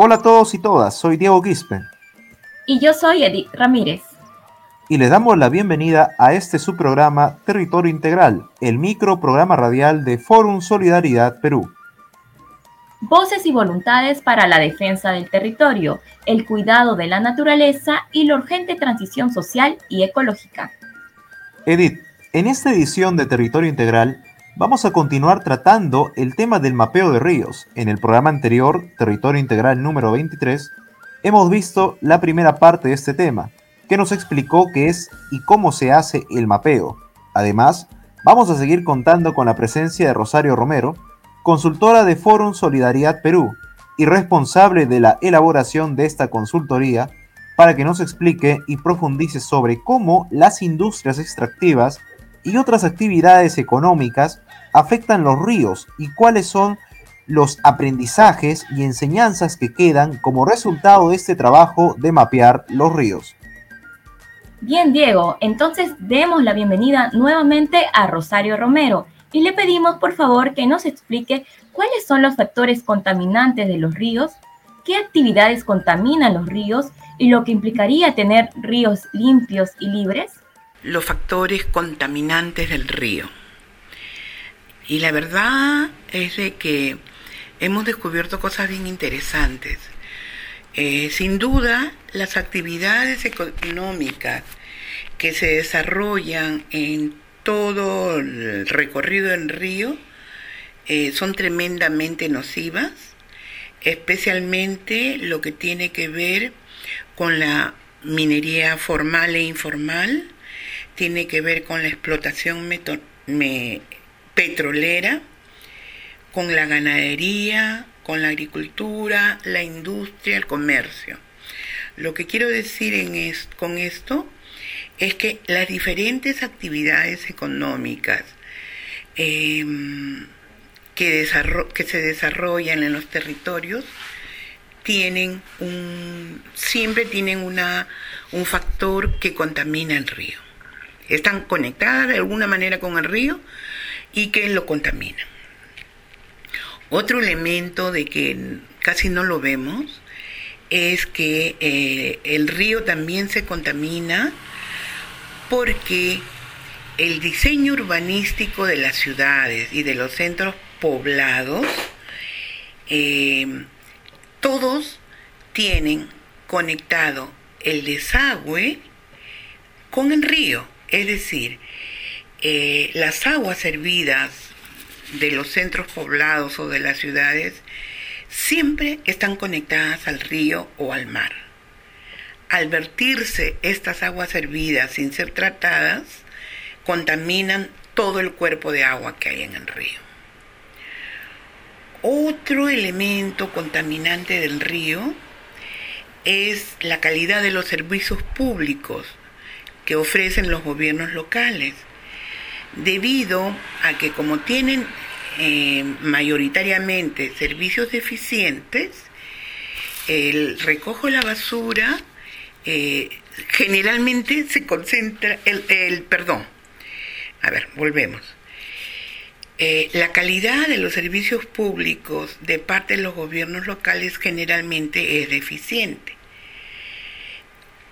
Hola a todos y todas, soy Diego Quispe. Y yo soy Edith Ramírez. Y les damos la bienvenida a este subprograma Territorio Integral, el microprograma radial de Forum Solidaridad Perú. Voces y voluntades para la defensa del territorio, el cuidado de la naturaleza y la urgente transición social y ecológica. Edith, en esta edición de Territorio Integral vamos a continuar tratando el tema del mapeo de ríos. En el programa anterior, Territorio Integral número 23, hemos visto la primera parte de este tema, que nos explicó qué es y cómo se hace el mapeo. Además, vamos a seguir contando con la presencia de Rosario Romero, consultora de Forum Solidaridad Perú y responsable de la elaboración de esta consultoría, para que nos explique y profundice sobre cómo las industrias extractivas y otras actividades económicas afectan los ríos y cuáles son los aprendizajes y enseñanzas que quedan como resultado de este trabajo de mapear los ríos. Bien, Diego, entonces demos la bienvenida nuevamente a Rosario Romero y le pedimos por favor que nos explique cuáles son los factores contaminantes de los ríos, qué actividades contaminan los ríos y lo que implicaría tener ríos limpios y libres. Los factores contaminantes del río. Y la verdad es de que hemos descubierto cosas bien interesantes. Eh, sin duda, las actividades económicas que se desarrollan en todo el recorrido del río eh, son tremendamente nocivas, especialmente lo que tiene que ver con la minería formal e informal, tiene que ver con la explotación me petrolera, con la ganadería, con la agricultura, la industria, el comercio. Lo que quiero decir con esto es que las diferentes actividades económicas em, que, que, se desarrollan en los territorios tienen un, siempre tienen una, un factor que contamina el río. Están conectadas de alguna manera con el río, y que lo contamina. Otro elemento de que casi no lo vemos es que eh, el río también se contamina porque el diseño urbanístico de las ciudades y de los centros poblados, eh, todos tienen conectado el desagüe con el río. Es decir, eh, las aguas servidas de los centros poblados o de las ciudades siempre están conectadas al río o al mar. Al vertirse estas aguas hervidas sin ser tratadas, contaminan todo el cuerpo de agua que hay en el río. Otro elemento contaminante del río es la calidad de los servicios públicos que ofrecen los gobiernos locales debido a que como tienen eh, mayoritariamente servicios deficientes, el recojo de la basura eh, generalmente se concentra, el, perdón, a ver, volvemos. Eh, la calidad de los servicios públicos de parte de los gobiernos locales generalmente es deficiente.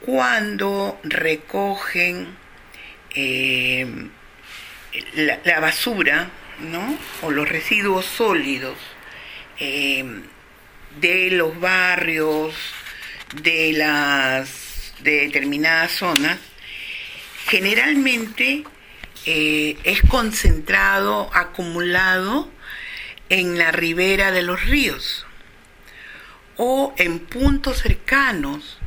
Cuando recogen la, basura, ¿no? O los residuos sólidos eh, de los barrios, de las de determinadas zonas, generalmente eh, es concentrado, acumulado en la ribera de los ríos o en puntos cercanos.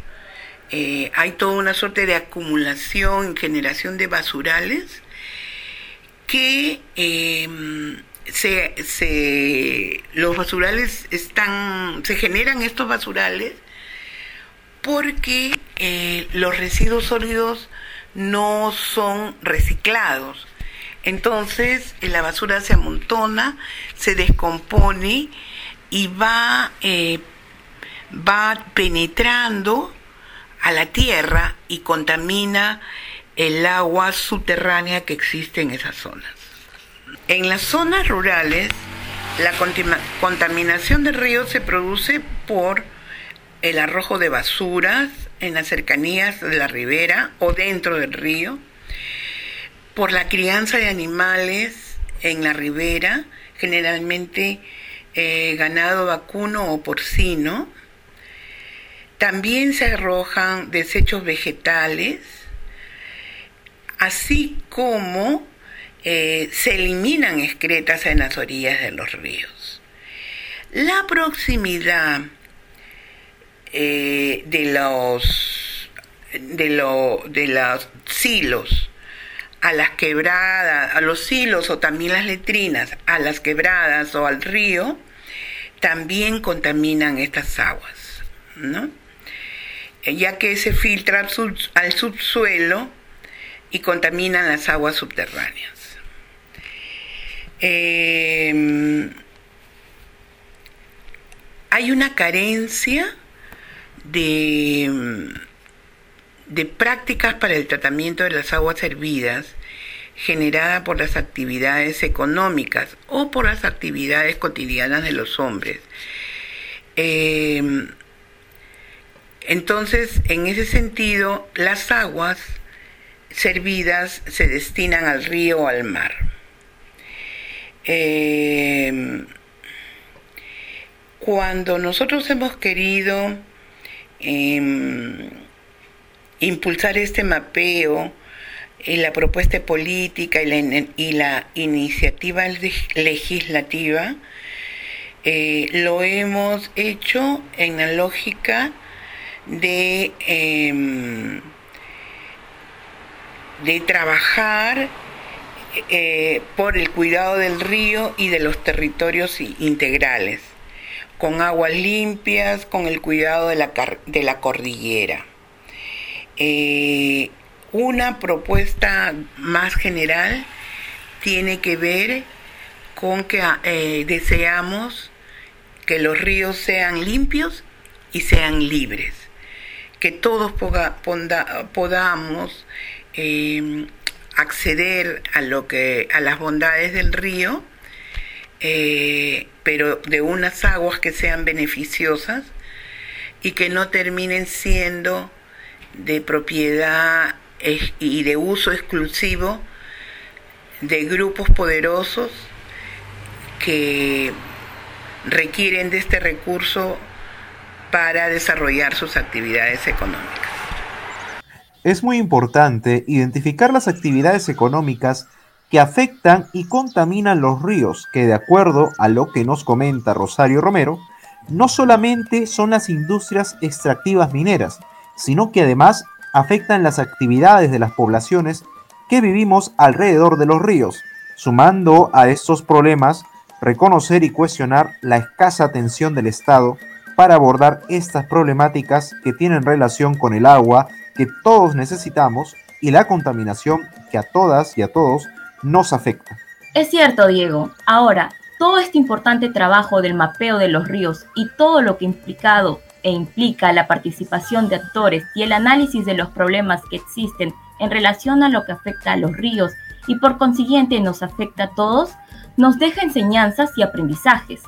Eh, hay toda una suerte de acumulación, generación de basurales que em, se, los basurales están, se generan estos basurales porque eh, los residuos sólidos no son reciclados. Entonces la basura se amontona, se descompone y va, eh, va penetrando a la tierra y contamina el agua subterránea que existe en esas zonas. En las zonas rurales, la contaminación del río se produce por el arrojo de basuras en las cercanías de la ribera o dentro del río, por la crianza de animales en la ribera, generalmente eh, ganado vacuno o porcino. También se arrojan desechos vegetales, así como eh, se eliminan excretas en las orillas de los ríos. La proximidad eh, de los de, de los silos a las quebradas, a los silos o también las letrinas, a las quebradas o al río, también contaminan estas aguas, ¿no? Ya que se filtra al subsuelo y contaminan las aguas subterráneas. Em, hay una carencia de, de prácticas para el tratamiento de las aguas hervidas generada por las actividades económicas o por las actividades cotidianas de los hombres. Em, entonces, en ese sentido, las aguas servidas se destinan al río o al mar. Em, cuando nosotros hemos querido em, impulsar este mapeo y la propuesta política y la, y la iniciativa legislativa, eh, lo hemos hecho en la lógica de, em, de trabajar eh, por el cuidado del río y de los territorios integrales, con aguas limpias, con el cuidado de la, de la cordillera. Eh, una propuesta más general tiene que ver con que eh, deseamos que los ríos sean limpios y sean libres, que todos podamos acceder a lo que a las bondades del río, eh, pero de unas aguas que sean beneficiosas y que no terminen siendo de propiedad y de uso exclusivo de grupos poderosos que requieren de este recurso para desarrollar sus actividades económicas. Es muy importante identificar las actividades económicas que afectan y contaminan los ríos, que de acuerdo a lo que nos comenta Rosario Romero, no solamente son las industrias extractivas mineras, sino que además afectan las actividades de las poblaciones que vivimos alrededor de los ríos, sumando a estos problemas reconocer y cuestionar la escasa atención del Estado para abordar estas problemáticas que tienen relación con el agua que todos necesitamos y la contaminación que a todas y a todos nos afecta. Es cierto, Diego. Ahora, todo este importante trabajo del mapeo de los ríos y todo lo que implicado e implica la participación de actores y el análisis de los problemas que existen en relación a lo que afecta a los ríos y por consiguiente nos afecta a todos, nos deja enseñanzas y aprendizajes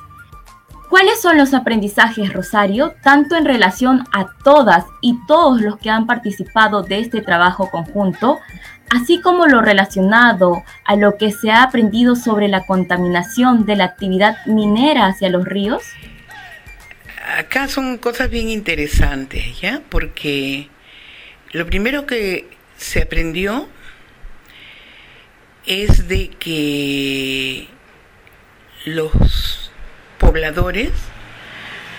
¿Cuáles son los aprendizajes, Rosario, tanto en relación a todas y todos los que han participado de este trabajo conjunto, así como lo relacionado a lo que se ha aprendido sobre la contaminación de la actividad minera hacia los ríos? Acá son cosas bien interesantes, ¿ya? Porque lo primero que se aprendió es de que los pobladores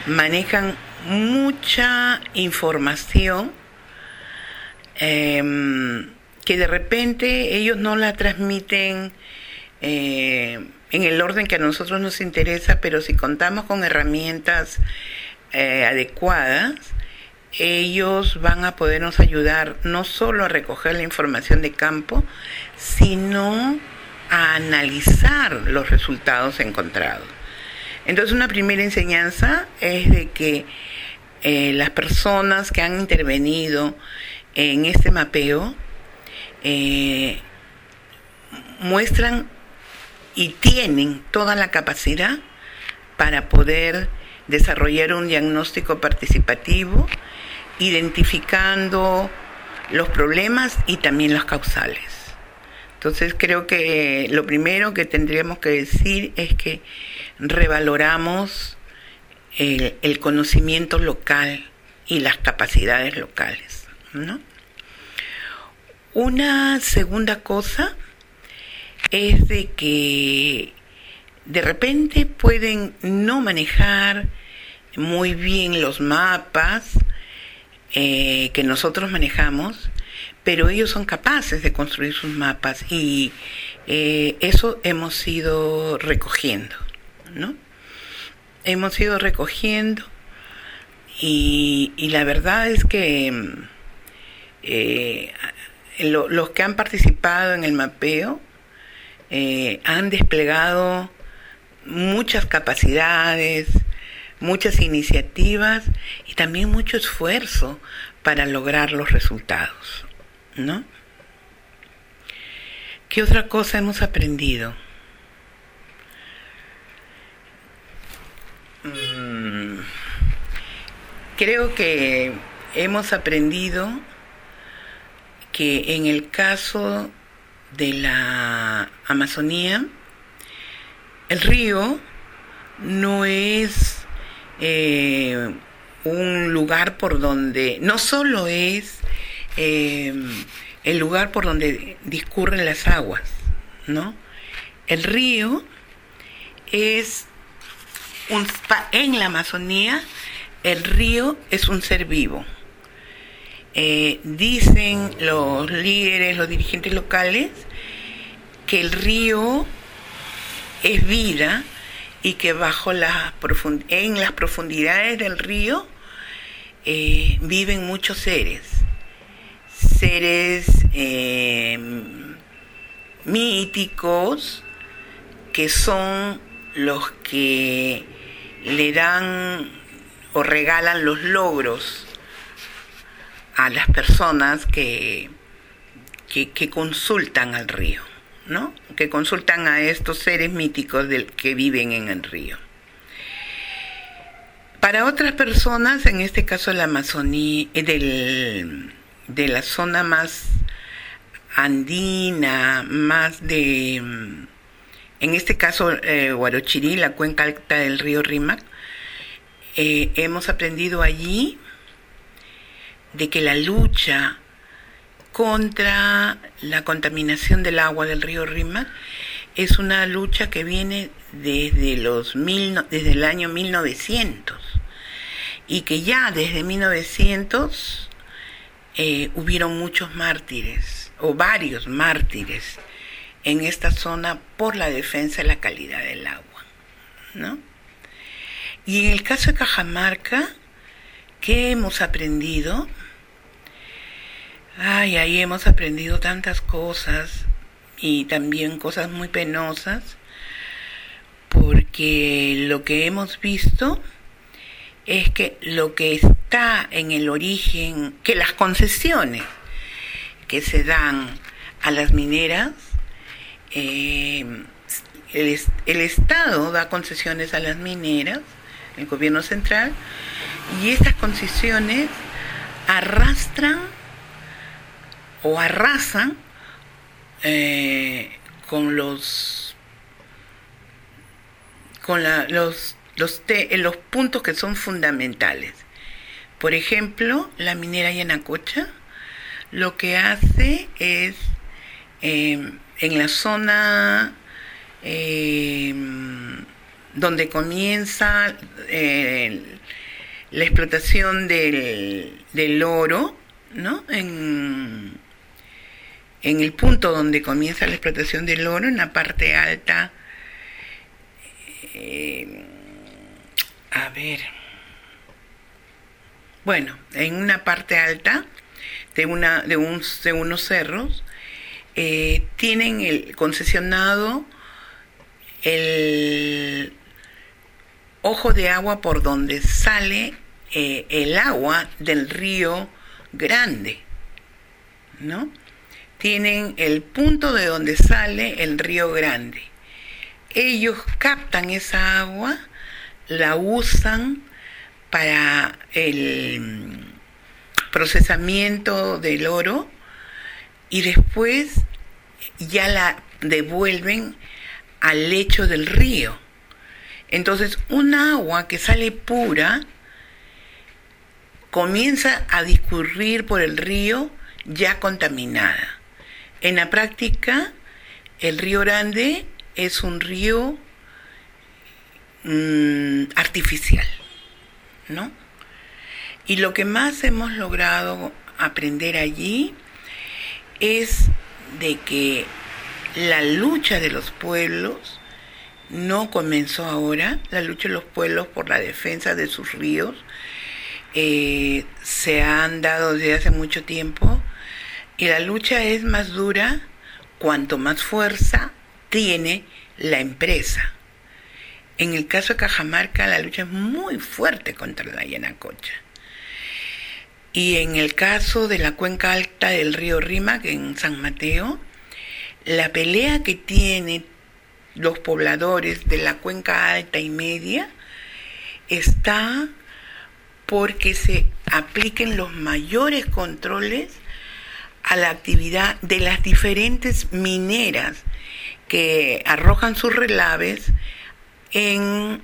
manejan mucha información em, que de repente ellos no la transmiten eh, en el orden que a nosotros nos interesa, pero si contamos con herramientas eh, adecuadas, ellos van a podernos ayudar no solo a recoger la información de campo, sino a analizar los resultados encontrados. Entonces una primera enseñanza es de que eh, las personas que han intervenido en este mapeo eh, muestran y tienen toda la capacidad para poder desarrollar un diagnóstico participativo, identificando los problemas y también las causales. Entonces creo que lo primero que tendríamos que decir es que revaloramos el, conocimiento local y las capacidades locales. Una segunda cosa es de que de repente pueden no manejar muy bien los mapas eh, que nosotros manejamos, pero ellos son capaces de construir sus mapas y eh, eso hemos ido recogiendo, ¿no? Hemos ido recogiendo y, la verdad es que eh, los que han participado en el mapeo han desplegado muchas capacidades, muchas iniciativas y también mucho esfuerzo para lograr los resultados, ¿no? ¿Qué otra cosa hemos aprendido? Mm, creo que hemos aprendido que en el caso de la Amazonía, el río no es eh, un lugar por donde, no solo es eh, el lugar por donde discurren las aguas, ¿no? El río es un, en la Amazonía, el río es un ser vivo. Eh, dicen los líderes, los dirigentes locales, que el río es vida y que bajo la en las profundidades del río eh, viven muchos seres, seres eh, míticos que son los que le dan o regalan los logros a las personas que, que consultan al río. que consultan a estos seres míticos del, que viven en el río. Para otras personas, en este caso la Amazonía, del, de la zona más andina, más de, en este caso eh, Guarochirí, la cuenca alta del río Rímac, eh, hemos aprendido allí de que la lucha contra la contaminación del agua del río Rima es una lucha que viene desde, los mil, desde el año 1900 y que ya desde 1900 eh, hubieron muchos mártires o varios mártires en esta zona por la defensa de la calidad del agua. ¿no? Y en el caso de Cajamarca, ¿qué hemos aprendido? Ay, ahí hemos aprendido tantas cosas y también cosas muy penosas, porque lo que hemos visto es que lo que está en el origen, que las concesiones que se dan a las mineras, eh, el, el Estado da concesiones a las mineras, el gobierno central, y estas concesiones arrastran o arrasan eh, con los con los los, los puntos que son fundamentales. Por ejemplo, la minera Yanacocha lo que hace es em, en la zona em, donde comienza eh, la explotación del, del oro, ¿no? En, el punto donde comienza la explotación del oro, en la parte alta, eh, a ver, bueno, en una parte alta de, una, de, un, de unos cerros, eh, tienen el concesionado el ojo de agua por donde sale eh, el agua del río Grande, ¿no? tienen el punto de donde sale el río Grande. Ellos captan esa agua, la usan para el procesamiento del oro y después ya la devuelven al lecho del río. Entonces, un agua que sale pura comienza a discurrir por el río ya contaminada. En la práctica, el río Grande es un río mm, artificial, ¿no? Y lo que más hemos logrado aprender allí es de que la lucha de los pueblos no comenzó ahora, la lucha de los pueblos por la defensa de sus ríos eh, se han dado desde hace mucho tiempo y la lucha es más dura cuanto más fuerza tiene la empresa. En el caso de Cajamarca la lucha es muy fuerte contra la Yanacocha. Y en el caso de la cuenca alta del río Rímac en San Mateo, la pelea que tienen los pobladores de la cuenca alta y media está porque se apliquen los mayores controles a la actividad de las diferentes mineras que arrojan sus relaves en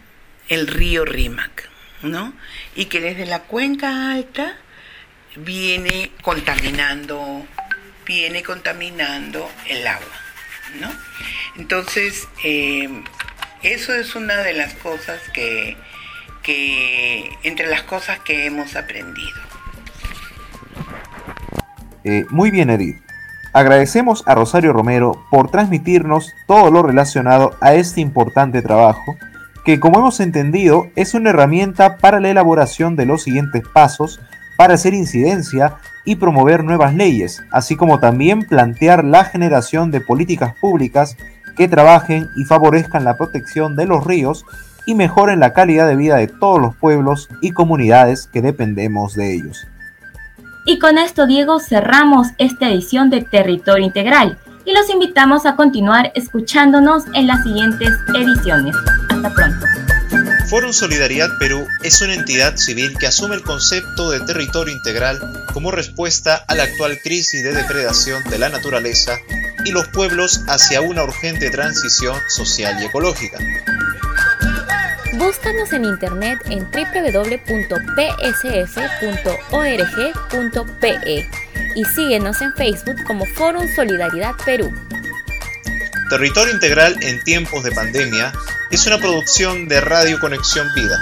el río Rímac, ¿no? Y que desde la cuenca alta viene contaminando, viene contaminando el agua, ¿no? Entonces, eh, eso es una de las cosas que, que, entre las cosas que hemos aprendido. Eh, muy bien, Edith. Agradecemos a Rosario Romero por transmitirnos todo lo relacionado a este importante trabajo, que como hemos entendido es una herramienta para la elaboración de los siguientes pasos para hacer incidencia y promover nuevas leyes, así como también plantear la generación de políticas públicas que trabajen y favorezcan la protección de los ríos y mejoren la calidad de vida de todos los pueblos y comunidades que dependemos de ellos. Y con esto, Diego, cerramos esta edición de Territorio Integral y los invitamos a continuar escuchándonos en las siguientes ediciones. Hasta pronto. Fórum Solidaridad Perú es una entidad civil que asume el concepto de territorio integral como respuesta a la actual crisis de depredación de la naturaleza y los pueblos hacia una urgente transición social y ecológica. Búscanos en internet en www.psf.org.pe y síguenos en Facebook como Fórum Solidaridad Perú. Territorio Integral en tiempos de pandemia es una producción de Radio Conexión Vida,